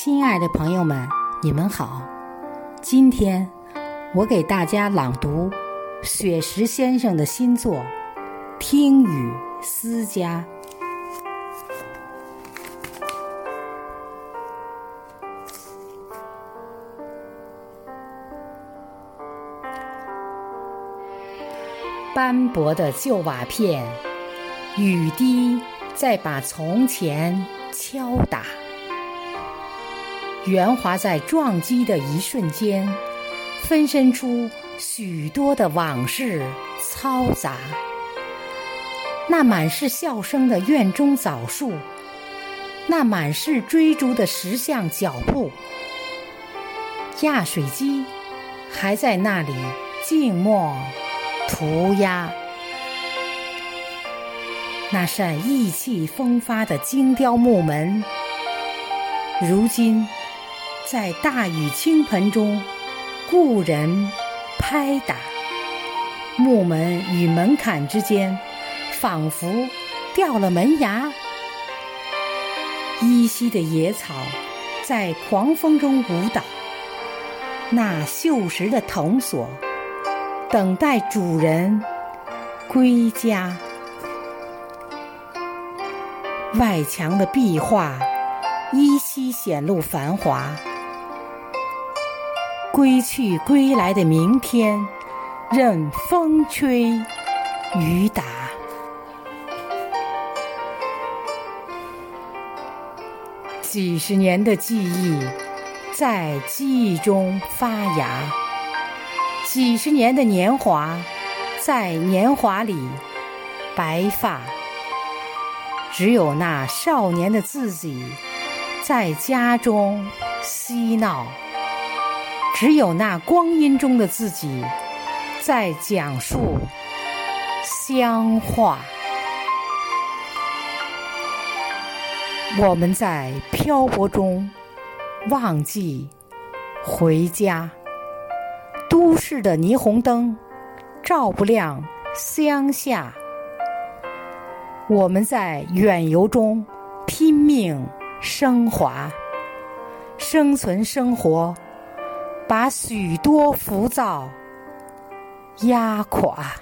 亲爱的朋友们，你们好。今天我给大家朗读雪石先生的新作《听雨思家》。斑驳的旧瓦片，雨滴在把从前敲打。圆滑在撞击的一瞬间，分身出许多的往事嘈杂。那满是笑声的院中枣树，那满是追逐的石像脚步，压水机还在那里静默涂鸦。那扇意气风发的精雕木门，如今。在大雨倾盆中，故人拍打木门与门槛之间，仿佛掉了门牙。依稀的野草在狂风中舞蹈，那锈蚀的藤索等待主人归家。外墙的壁画依稀显露繁华。归去归来的明天，任风吹雨打。几十年的记忆在记忆中发芽，几十年的年华在年华里白发。只有那少年的自己在家中嬉闹。只有那光阴中的自己，在讲述乡话。我们在漂泊中忘记回家，都市的霓虹灯照不亮。乡下。我们在远游中拼命升华，生存生活。把许多浮躁压垮。